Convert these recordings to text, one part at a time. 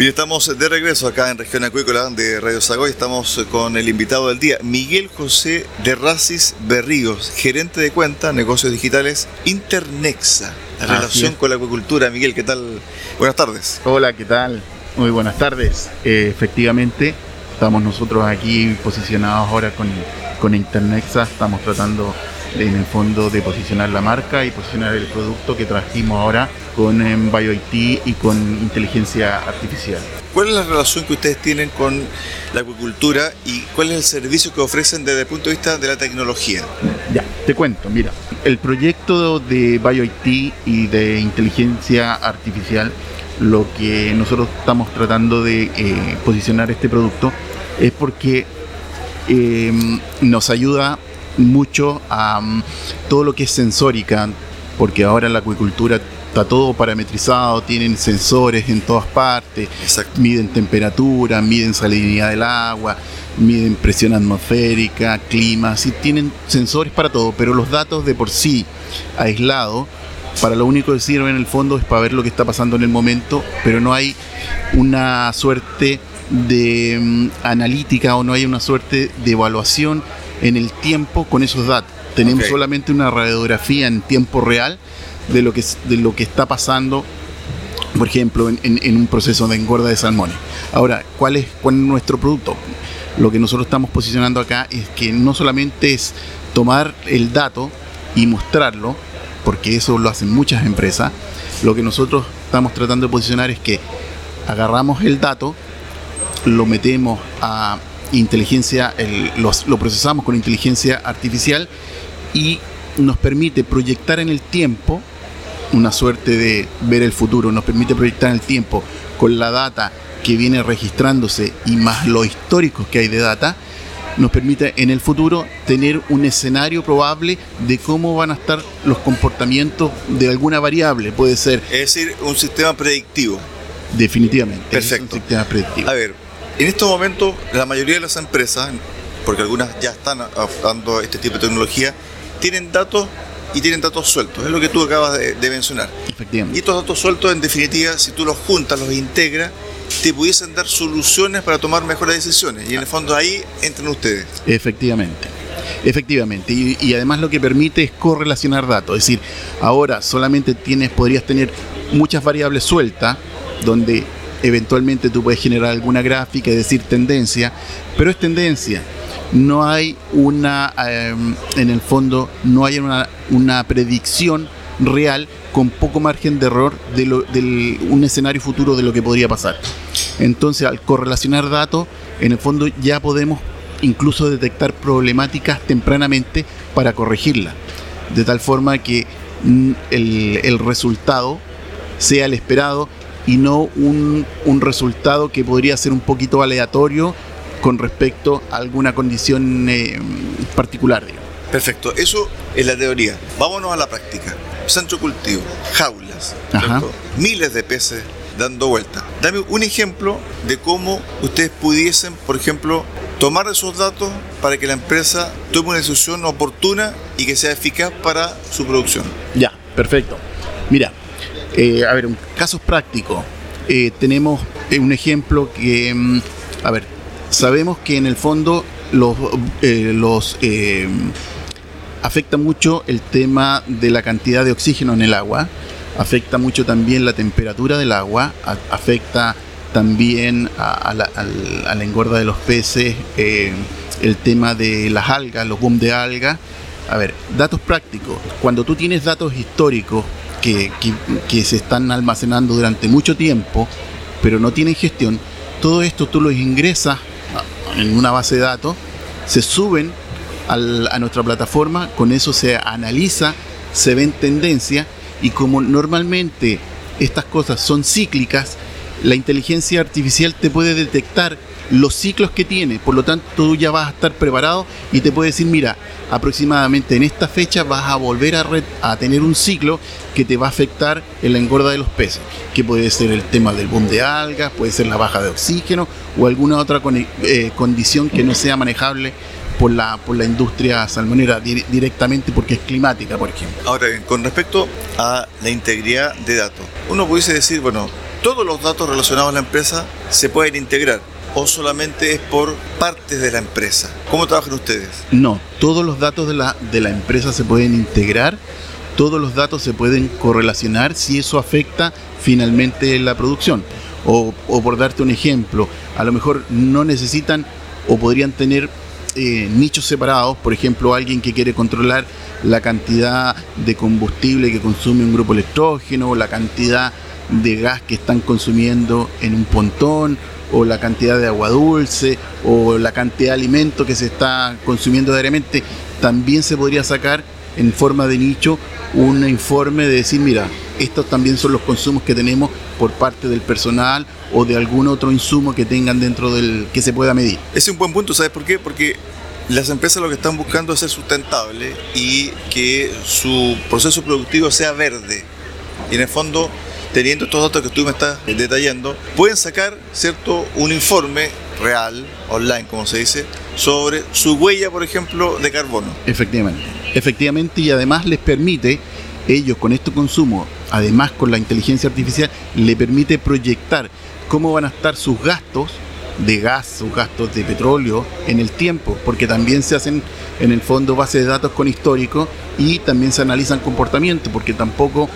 Bien, estamos de regreso acá en Región Acuícola de Radio Sagoy. Estamos con el invitado del día, Miguel José de Racis Berríos, gerente de cuenta, negocios digitales, Internexa. La Así relación con la acuicultura. Miguel, ¿qué tal? Buenas tardes. Hola, ¿qué tal? Muy buenas tardes. Eh, efectivamente, estamos nosotros aquí posicionados ahora con, con Internexa. Estamos tratando en el fondo de posicionar la marca y posicionar el producto que trajimos ahora con em, BioIT y con inteligencia artificial. ¿Cuál es la relación que ustedes tienen con la acuicultura y cuál es el servicio que ofrecen desde el punto de vista de la tecnología? Ya, te cuento, mira, el proyecto de BioIT y de inteligencia artificial, lo que nosotros estamos tratando de eh, posicionar este producto es porque eh, nos ayuda mucho a mm, todo lo que es sensórica, porque ahora en la acuicultura está todo parametrizado, tienen sensores en todas partes, Exacto. miden temperatura, miden salinidad del agua, miden presión atmosférica, clima, sí tienen sensores para todo, pero los datos de por sí aislados, para lo único que sirven en el fondo es para ver lo que está pasando en el momento, pero no hay una suerte de mm, analítica o no hay una suerte de evaluación en el tiempo con esos datos. Tenemos solamente una radiografía en tiempo real de lo que, de lo que está pasando por ejemplo, en, en- en un proceso de engorda de salmones. Ahora, ¿cuál es, ¿cuál es nuestro producto? Lo que nosotros estamos posicionando acá es que no solamente es tomar el dato y mostrarlo, porque eso lo hacen muchas empresas, lo que nosotros estamos tratando de posicionar es que agarramos el dato, lo metemos a inteligencia, el- los- lo procesamos con inteligencia artificial y nos permite proyectar en el tiempo una suerte de ver el futuro, nos permite proyectar en el tiempo con la data que viene registrándose y más los históricos que hay de data, nos permite en el futuro tener un escenario probable de cómo van a estar los comportamientos de alguna variable. Puede ser Es decir, un sistema predictivo. definitivamente es Perfecto. un sistema predictivo. A ver, en estos momentos la mayoría de las empresas, porque algunas ya están dando este tipo de tecnología, tienen datos y tienen datos sueltos. Es lo que tú acabas de, de mencionar. Y Efectivamente. estos datos sueltos, en definitiva, si tú los juntas, los integras, te pudiesen dar soluciones para tomar mejores decisiones. Y en el fondo ahí entran ustedes. Efectivamente. Efectivamente. Y, y además lo que permite es correlacionar datos. Es decir, ahora solamente tienes, podrías tener muchas variables sueltas, donde eventualmente tú puedes generar alguna gráfica y decir tendencia, pero es tendencia. No hay una, eh, en el fondo, no hay una, una predicción real con poco margen de error de, lo, del- un escenario futuro de lo que podría pasar. Entonces, al correlacionar datos, en el fondo ya podemos incluso detectar problemáticas tempranamente para corregirlas, de tal forma que mm, el, el resultado sea el esperado y no un, un resultado que podría ser un poquito aleatorio con respecto a alguna condición eh, particular. digamos. Perfecto, eso es la teoría. Vámonos a la práctica. Centro cultivo, jaulas, miles de peces dando vuelta. Dame un ejemplo de cómo ustedes pudiesen, por ejemplo, tomar esos datos para que la empresa tome una decisión oportuna y que sea eficaz para su producción. Ya, perfecto. Mira, eh, a ver, casos prácticos. Eh, tenemos eh, un ejemplo que, mm, a ver, sabemos que en el fondo los, los afecta mucho el tema de la cantidad de oxígeno en el agua, afecta mucho también la temperatura del agua, afecta también a, la, engorda de los peces, el tema de las algas, los boom de algas. A ver, datos prácticos. Cuando tú tienes datos históricos que, se están almacenando durante mucho tiempo, pero no tienen gestión, todo esto tú los ingresas en una base de datos, se suben a nuestra plataforma, con eso se analiza, se ven tendencias y como normalmente estas cosas son cíclicas, la inteligencia artificial te puede detectar los ciclos que tiene, por lo tanto tú ya vas a estar preparado y te puede decir, mira, aproximadamente en esta fecha vas a volver a, tener un ciclo que te va a afectar en la engorda de los peces, que puede ser el tema del boom de algas, puede ser la baja de oxígeno o alguna otra eh, condición que no sea manejable por la, por la industria salmonera directamente porque es climática, por ejemplo. Ahora con respecto a la integridad de datos, uno pudiese decir, bueno, todos los datos relacionados a la empresa se pueden integrar o solamente es por partes de la empresa? ¿Cómo trabajan ustedes? No, todos los datos de la, de la empresa se pueden integrar, todos los datos se pueden correlacionar si eso afecta finalmente la producción. O, o por darte un ejemplo, a lo mejor no necesitan o podrían tener eh, nichos separados, por ejemplo, alguien que quiere controlar la cantidad de combustible que consume un grupo electrógeno, la cantidad de gas que están consumiendo en un pontón, o la cantidad de agua dulce, o la cantidad de alimento que se está consumiendo diariamente, también se podría sacar en forma de nicho un informe de decir, mira, estos también son los consumos que tenemos por parte del personal o de algún otro insumo que tengan dentro del que se pueda medir. Es un buen punto, ¿sabes por qué? Porque las empresas lo que están buscando es ser sustentable y que su proceso productivo sea verde. Y en el fondo, teniendo estos datos que tú me estás detallando, pueden sacar, ¿cierto?, un informe real, online, como se dice, sobre su huella, por ejemplo, de carbono. Efectivamente. Efectivamente, y además les permite, ellos con este consumo, además con la inteligencia artificial, le permite proyectar cómo van a estar sus gastos de gas, sus gastos de petróleo en el tiempo, porque también se hacen en el fondo bases de datos con histórico y también se analizan comportamientos, porque tampoco,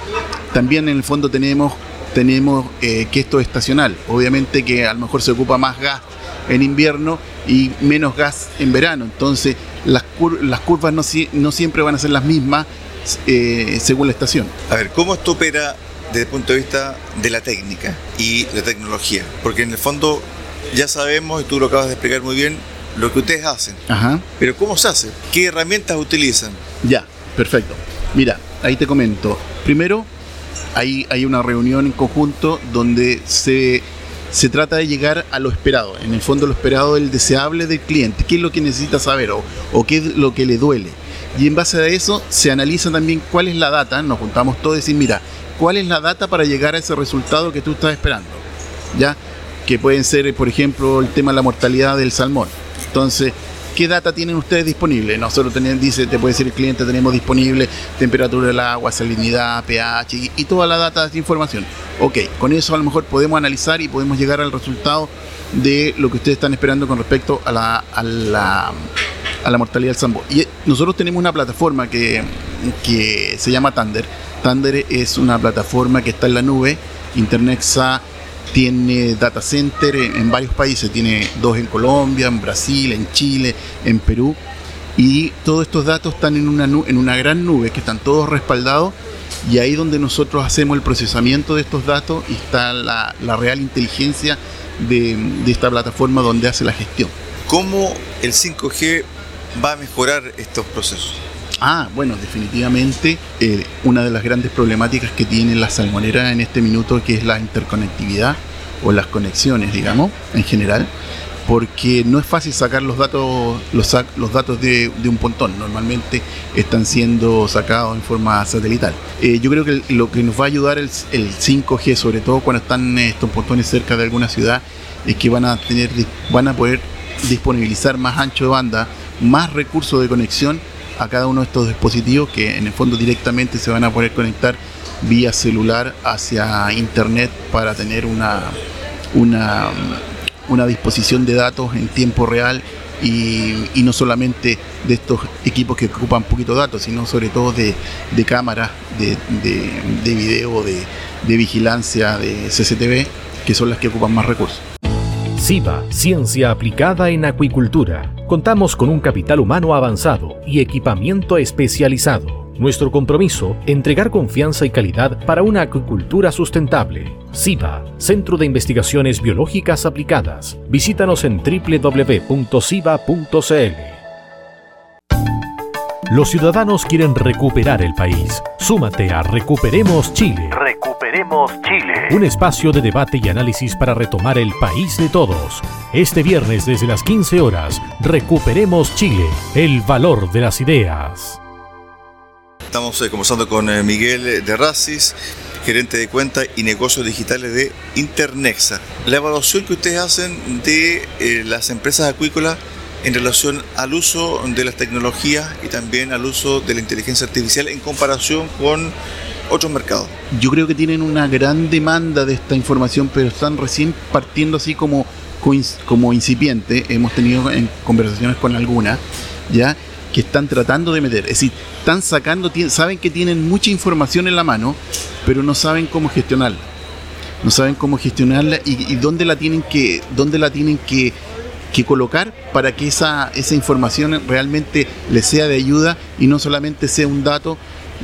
también en el fondo tenemos, tenemos eh, que esto es estacional. Obviamente que a lo mejor se ocupa más gas en invierno y menos gas en verano, entonces las, las curvas no, no, siempre van a ser las mismas eh, según la estación. A ver, ¿cómo esto opera desde el punto de vista de la técnica y la tecnología. Porque en el fondo ya sabemos, y tú lo acabas de explicar muy bien, lo que ustedes hacen. Ajá. Pero ¿cómo se hace? ¿Qué herramientas utilizan? Ya, perfecto. Mira, ahí te comento. Primero, hay, hay una reunión en conjunto donde se, se trata de llegar a lo esperado. En el fondo, lo esperado, el deseable del cliente. ¿Qué es lo que necesita saber o, o qué es lo que le duele? Y en base a eso se analiza también cuál es la data. Nos juntamos todos y decir, mira, cuál es la data para llegar a ese resultado que tú estás esperando. ¿Ya? Que pueden ser, por ejemplo, el tema de la mortalidad del salmón. Entonces, ¿qué data tienen ustedes disponible? Nosotros tenemos, dice, te puede decir el cliente, tenemos disponible temperatura del agua, salinidad, pH y, toda la data de información. Ok, con eso a lo mejor podemos analizar y podemos llegar al resultado de lo que ustedes están esperando con respecto a la, a la, mortalidad del salmón. Y nosotros tenemos una plataforma que, que se llama Thunder Thunder es una plataforma que está en la nube. Internexa tiene data center en, varios países, tiene dos en Colombia, en Brasil, en Chile, en Perú. Y todos estos datos están en una, gran nube que están todos respaldados y ahí donde nosotros hacemos el procesamiento de estos datos está la, real inteligencia de, esta plataforma donde hace la gestión. ¿Cómo el 5G va a mejorar estos procesos? Ah, bueno, definitivamente eh, una de las grandes problemáticas que tiene la salmonera en este minuto, que es la interconectividad o las conexiones, digamos, en general. porque no es fácil sacar los datos los, datos de, un pontón. Normalmente están siendo sacados en forma satelital. Eh, yo creo que lo que nos va a ayudar el, el 5G, sobre todo cuando están estos pontones cerca de alguna ciudad, es que van a tener van a poder disponibilizar más ancho de banda, más recursos de conexión a cada uno de estos dispositivos que en el fondo directamente se van a poder conectar vía celular hacia internet para tener una, una, una disposición de datos en tiempo real y, no solamente de estos equipos que ocupan poquito datos, sino sobre todo de, cámaras, de, de, de video, de, de vigilancia, de CCTV, que son las que ocupan más recursos. SIVA, Ciencia Aplicada en Acuicultura. Contamos con un capital humano avanzado y equipamiento especializado. Nuestro compromiso, entregar confianza y calidad para una acuicultura sustentable. SIVA, Centro de Investigaciones Biológicas Aplicadas. Visítanos en www.siva.cl. Los ciudadanos quieren recuperar el país. Súmate a Recuperemos Chile. Chile. Un espacio de debate y análisis para retomar el país de todos. Este viernes desde las 15 horas, Recuperemos Chile, el valor de las ideas. Estamos eh, conversando con eh, Miguel de Racis, gerente de cuenta y negocios digitales de Internexa. La evaluación que ustedes hacen de eh, las empresas acuícolas en relación al uso de las tecnologías y también al uso de la inteligencia artificial en comparación con otros mercados. Yo creo que tienen una gran demanda de esta información, pero están recién partiendo así como, como incipiente. Hemos tenido en conversaciones con algunas, ya que están tratando de meter. Es decir, están sacando, saben que tienen mucha información en la mano, pero no saben cómo gestionarla. No saben cómo gestionarla y, y dónde la tienen que, dónde la tienen que que colocar para que esa, esa información realmente les sea de ayuda y no solamente sea un dato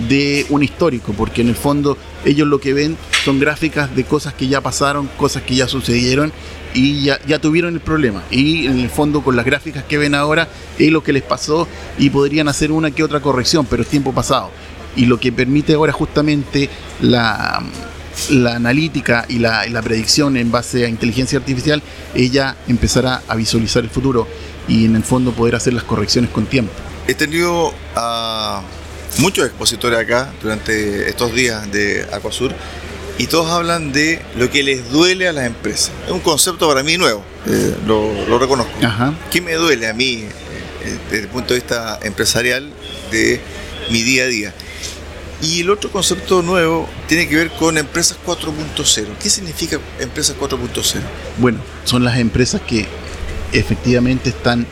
de un histórico, porque en el fondo ellos lo que ven son gráficas de cosas que ya pasaron, cosas que ya sucedieron y ya, ya tuvieron el problema. Y en el fondo con las gráficas que ven ahora es lo que les pasó y podrían hacer una que otra corrección, pero es tiempo pasado. Y lo que permite ahora justamente la, la analítica y la, predicción en base a inteligencia artificial, ella empezará a visualizar el futuro y en el fondo poder hacer las correcciones con tiempo. He tenido a muchos expositores acá durante estos días de Acuasur y todos hablan de lo que les duele a las empresas. Es un concepto para mí nuevo, eh, lo, reconozco. ¿Qué me duele a mí eh, desde el punto de vista empresarial de mi día a día? Y el otro concepto nuevo tiene que ver con empresas 4.0. ¿Qué significa empresas 4.0? Bueno, son las empresas que efectivamente están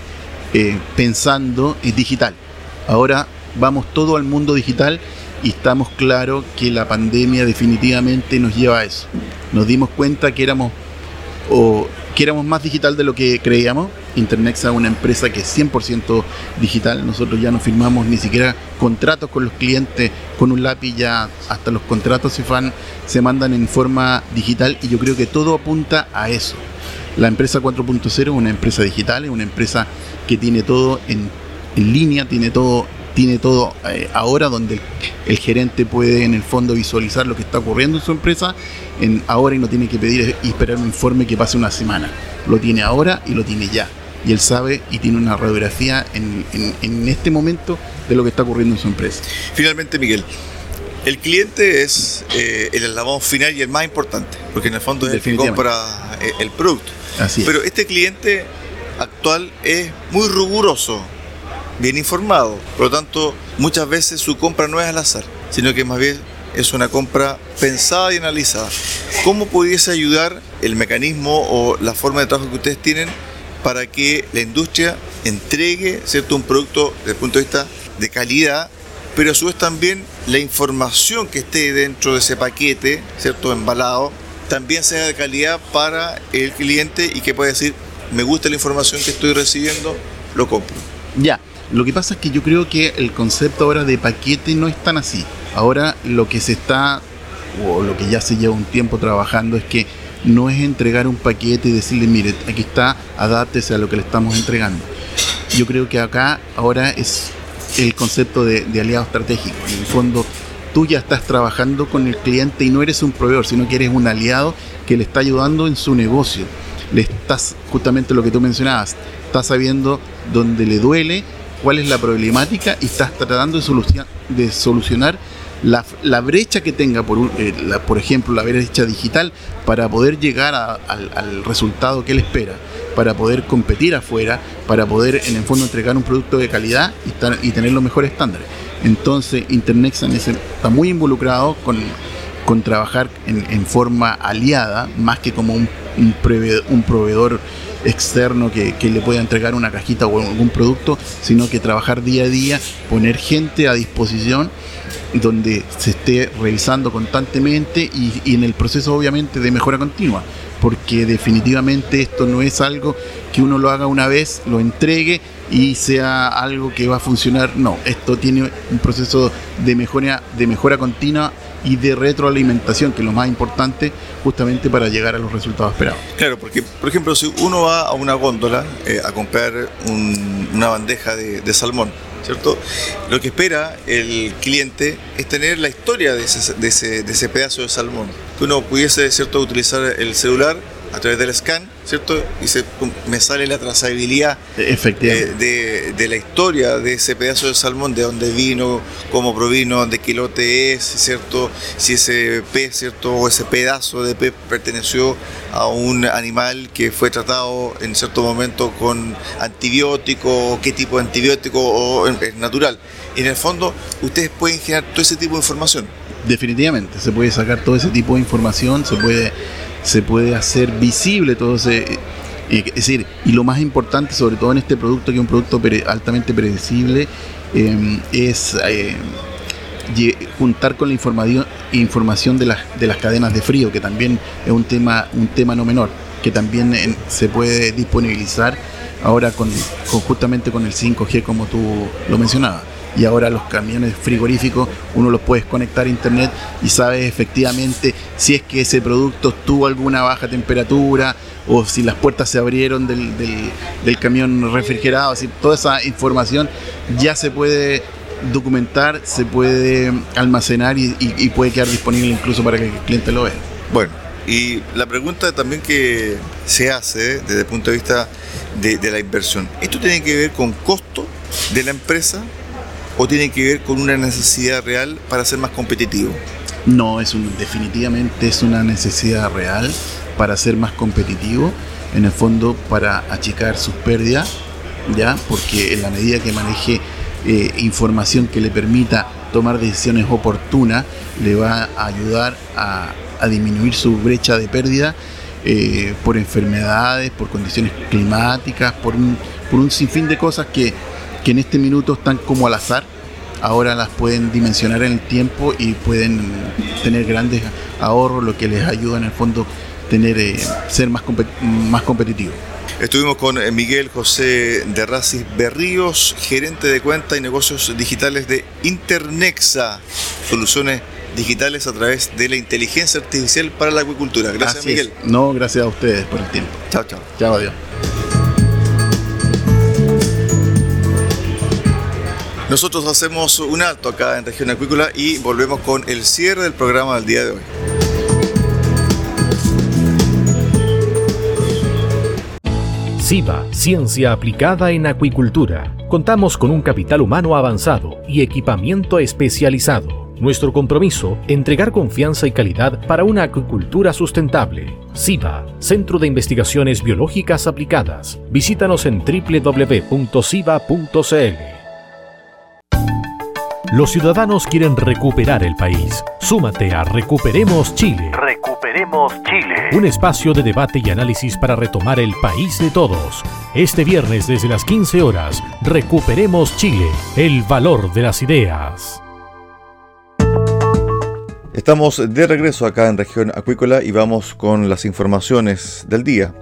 eh, pensando en digital. Ahora vamos todo al mundo digital y estamos claros que la pandemia definitivamente nos lleva a eso. Nos dimos cuenta que éramos o que éramos más digital de lo que creíamos. Internexa es una empresa que es 100% digital. Nosotros ya no firmamos ni siquiera contratos con los clientes con un lápiz, ya hasta los contratos se, fan, se mandan en forma digital y yo creo que todo apunta a eso. La empresa 4.0 es una empresa digital, es una empresa que tiene todo en, en línea, tiene todo tiene todo eh, ahora donde el, gerente puede en el fondo visualizar lo que está ocurriendo en su empresa en ahora y no tiene que pedir y esperar un informe que pase una semana. Lo tiene ahora y lo tiene ya. Y él sabe y tiene una radiografía en, en, este momento de lo que está ocurriendo en su empresa. Finalmente, Miguel, el cliente es eh, el eslabón final y el más importante, porque en el fondo es el que compra eh, el producto. Así Pero este cliente actual es muy riguroso bien informado. Por lo tanto, muchas veces su compra no es al azar, sino que más bien es una compra pensada y analizada. ¿Cómo pudiese ayudar el mecanismo o la forma de trabajo que ustedes tienen para que la industria entregue ¿cierto? un producto desde el punto de vista de calidad, pero a su vez también la información que esté dentro de ese paquete, ¿cierto? embalado, también sea de calidad para el cliente y que pueda decir, me gusta la información que estoy recibiendo, lo compro. Ya, lo que pasa es que yo creo que el concepto ahora de paquete no es tan así. Ahora lo que se está, o lo que ya se lleva un tiempo trabajando, es que no es entregar un paquete y decirle, mire, aquí está, adáptese a lo que le estamos entregando. Yo creo que acá ahora es el concepto de, aliado estratégico. En el fondo, tú ya estás trabajando con el cliente y no eres un proveedor, sino que eres un aliado que le está ayudando en su negocio. le estás, justamente lo que tú mencionabas, estás sabiendo dónde le duele, cuál es la problemática y estás tratando de, solucionar la, brecha que tenga, por, eh, por ejemplo, la brecha digital, para poder llegar al, resultado que él espera, para poder competir afuera, para poder en el fondo entregar un producto de calidad y, tener los mexores estándares. Entonces, Internexa está muy involucrado con, trabajar en, forma aliada, más que como un, proveedor, externo que, que, le pueda entregar una cajita o algún producto, sino que trabajar día a día, poner gente a disposición donde se esté revisando constantemente y, en el proceso obviamente de mejora continua, porque definitivamente esto no es algo que uno lo haga una vez, lo entregue y sea algo que va a funcionar, no, esto tiene un proceso de mejora, de mejora continua y de retroalimentación, que es lo más importante justamente para llegar a los resultados esperados. Claro, porque por ejemplo si uno va a una góndola eh, a comprar una bandeja de salmón, ¿cierto? Lo que espera el cliente es tener la historia de ese, de ese, de ese pedazo de salmón. Que uno pudiese, ¿cierto?, utilizar el celular a través del scan, ¿cierto? Y se, me sale la trazabilidad de, de, la historia de ese pedazo de salmón, de dónde vino, cómo provino, de qué lote es, ¿cierto? Si ese pez, ¿cierto? O ese pedazo de pez perteneció a un animal que fue tratado en cierto momento con antibiótico, qué tipo de antibiótico o es natural. En el fondo, ustedes pueden generar todo ese tipo de información. Definitivamente, se puede sacar todo ese tipo de información, se puede se puede hacer visible todo ese... Eh, es decir, y lo más importante, sobre todo en este producto, que es un producto altamente predecible, em, es eh, juntar con la información, información de, las, de las cadenas de frío, que también es un tema, un tema no menor, que también se puede disponibilizar ahora con, justamente con el 5G como tú lo mencionabas y ahora los camiones frigoríficos uno los puedes conectar a internet y sabes efectivamente si es que ese producto tuvo alguna baja temperatura o si las puertas se abrieron del, del, camión refrigerado, así, toda esa información ya se puede documentar, se puede almacenar y, puede quedar disponible incluso para que el cliente lo vea. Bueno, y la pregunta también que se hace desde el punto de vista de, de la inversión, ¿esto tiene que ver con costo de la empresa o tiene que ver con una necesidad real para ser más competitivo? No, es un, definitivamente es una necesidad real para ser más competitivo, en el fondo para achicar sus pérdidas, ¿ya? porque en la medida que maneje eh, información que le permita tomar decisiones oportunas, le va a ayudar a, disminuir su brecha de pérdida eh, por enfermedades, por condiciones climáticas, por un, por un sinfín de cosas que que en este minuto están como al azar, ahora las pueden dimensionar en el tiempo y pueden tener grandes ahorros, lo que les ayuda en el fondo tener eh, ser más, más competitivos. Estuvimos con eh, Miguel José de Racis Berríos, gerente de cuenta y negocios digitales de Internexa, soluciones digitales a través de la inteligencia artificial para la acuicultura. Gracias, Miguel. No, gracias a ustedes por el tiempo. Chao, chao. Chao, adiós. Nosotros hacemos un alto acá en Región Acuícola y volvemos con el cierre del programa del día de hoy. SIVA, Ciencia Aplicada en Acuicultura. Contamos con un capital humano avanzado y equipamiento especializado. Nuestro compromiso, entregar confianza y calidad para una acuicultura sustentable. SIVA, Centro de Investigaciones Biológicas Aplicadas. Visítanos en www.siva.cl. Los ciudadanos quieren recuperar el país. Súmate a Recuperemos Chile. Recuperemos Chile. Un espacio de debate y análisis para retomar el país de todos. Este viernes desde las 15 horas, Recuperemos Chile, el valor de las ideas. Estamos de regreso acá en región acuícola y vamos con las informaciones del día.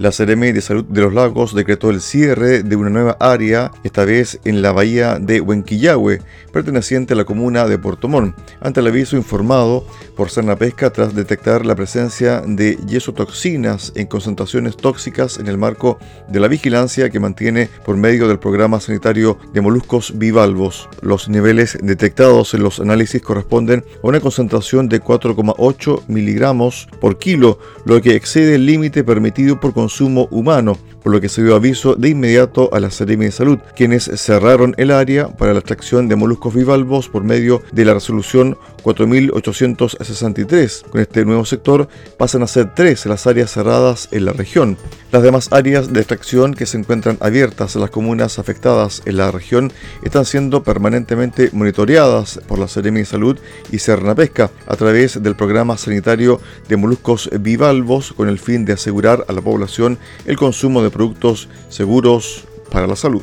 La Seremi de Salud de los Lagos decretó el cierre de una nueva área, esta vez en la bahía de Huenquillahue, perteneciente a la comuna de Puerto Montt, ante el aviso informado por Pesca tras detectar la presencia de yesotoxinas en concentraciones tóxicas en el marco de la vigilancia que mantiene por medio del programa sanitario de moluscos bivalvos. Los niveles detectados en los análisis corresponden a una concentración de 4,8 miligramos por kilo, lo que excede el límite permitido por humano, por lo que se dio aviso de inmediato a la Seremi de Salud, quienes cerraron el área para la extracción de moluscos bivalvos por medio de la resolución 4863. Con este nuevo sector pasan a ser tres las áreas cerradas en la región. Las demás áreas de extracción que se encuentran abiertas en las comunas afectadas en la región están siendo permanentemente monitoreadas por la Seremi de Salud y Pesca a través del programa sanitario de moluscos bivalvos con el fin de asegurar a la población el consumo de productos seguros para la salud.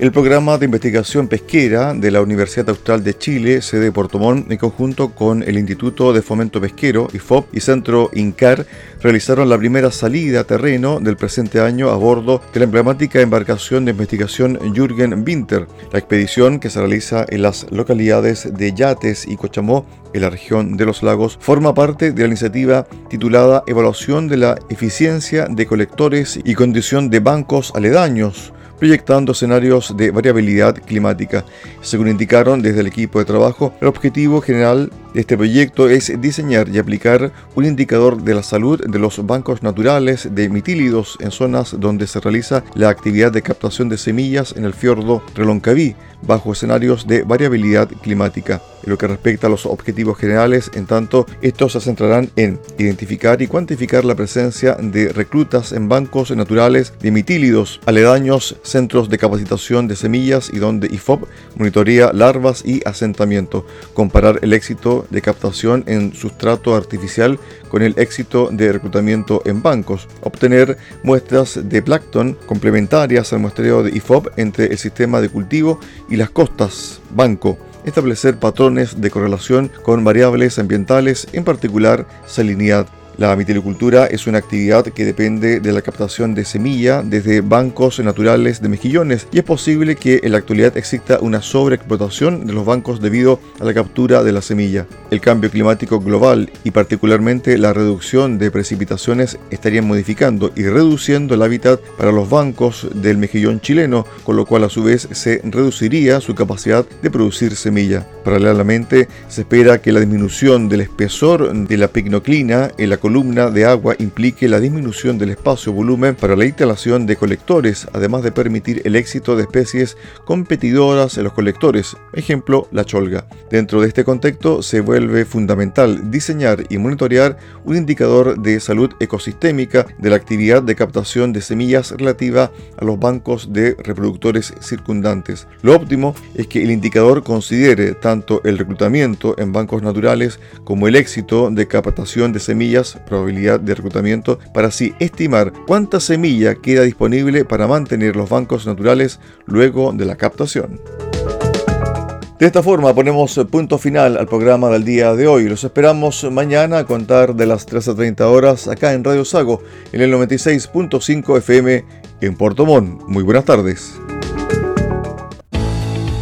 El programa de investigación pesquera de la Universidad Austral de Chile, sede Puerto Montt, en conjunto con el Instituto de Fomento Pesquero, IFOP, y Centro INCAR, realizaron la primera salida a terreno del presente año a bordo de la emblemática embarcación de investigación Jürgen Winter. La expedición, que se realiza en las localidades de Yates y Cochamó, en la región de los lagos, forma parte de la iniciativa titulada Evaluación de la eficiencia de colectores y condición de bancos aledaños proyectando escenarios de variabilidad climática. Según indicaron desde el equipo de trabajo, el objetivo general de este proyecto es diseñar y aplicar un indicador de la salud de los bancos naturales de mitílidos en zonas donde se realiza la actividad de captación de semillas en el fiordo Reloncaví, bajo escenarios de variabilidad climática. En lo que respecta a los objetivos generales, en tanto, estos se centrarán en identificar y cuantificar la presencia de reclutas en bancos naturales de mitílidos, aledaños, centros de capacitación de semillas y donde IFOP monitorea larvas y asentamiento, comparar el éxito de captación en sustrato artificial con el éxito de reclutamiento en bancos, obtener muestras de plancton complementarias al muestreo de IFOP entre el sistema de cultivo y las costas, banco, establecer patrones de correlación con variables ambientales, en particular salinidad la mitilicultura es una actividad que depende de la captación de semilla desde bancos naturales de mejillones y es posible que en la actualidad exista una sobreexplotación de los bancos debido a la captura de la semilla. El cambio climático global y particularmente la reducción de precipitaciones estarían modificando y reduciendo el hábitat para los bancos del mejillón chileno, con lo cual a su vez se reduciría su capacidad de producir semilla. Paralelamente, se espera que la disminución del espesor de la picnoclina en la columna de agua implique la disminución del espacio-volumen para la instalación de colectores, además de permitir el éxito de especies competidoras en los colectores, ejemplo la cholga. Dentro de este contexto se vuelve fundamental diseñar y monitorear un indicador de salud ecosistémica de la actividad de captación de semillas relativa a los bancos de reproductores circundantes. Lo óptimo es que el indicador considere tanto el reclutamiento en bancos naturales como el éxito de captación de semillas probabilidad de reclutamiento para así estimar cuánta semilla queda disponible para mantener los bancos naturales luego de la captación. De esta forma ponemos punto final al programa del día de hoy. Los esperamos mañana a contar de las 13.30 horas acá en Radio Sago en el 96.5 FM en Puerto Montt. Muy buenas tardes.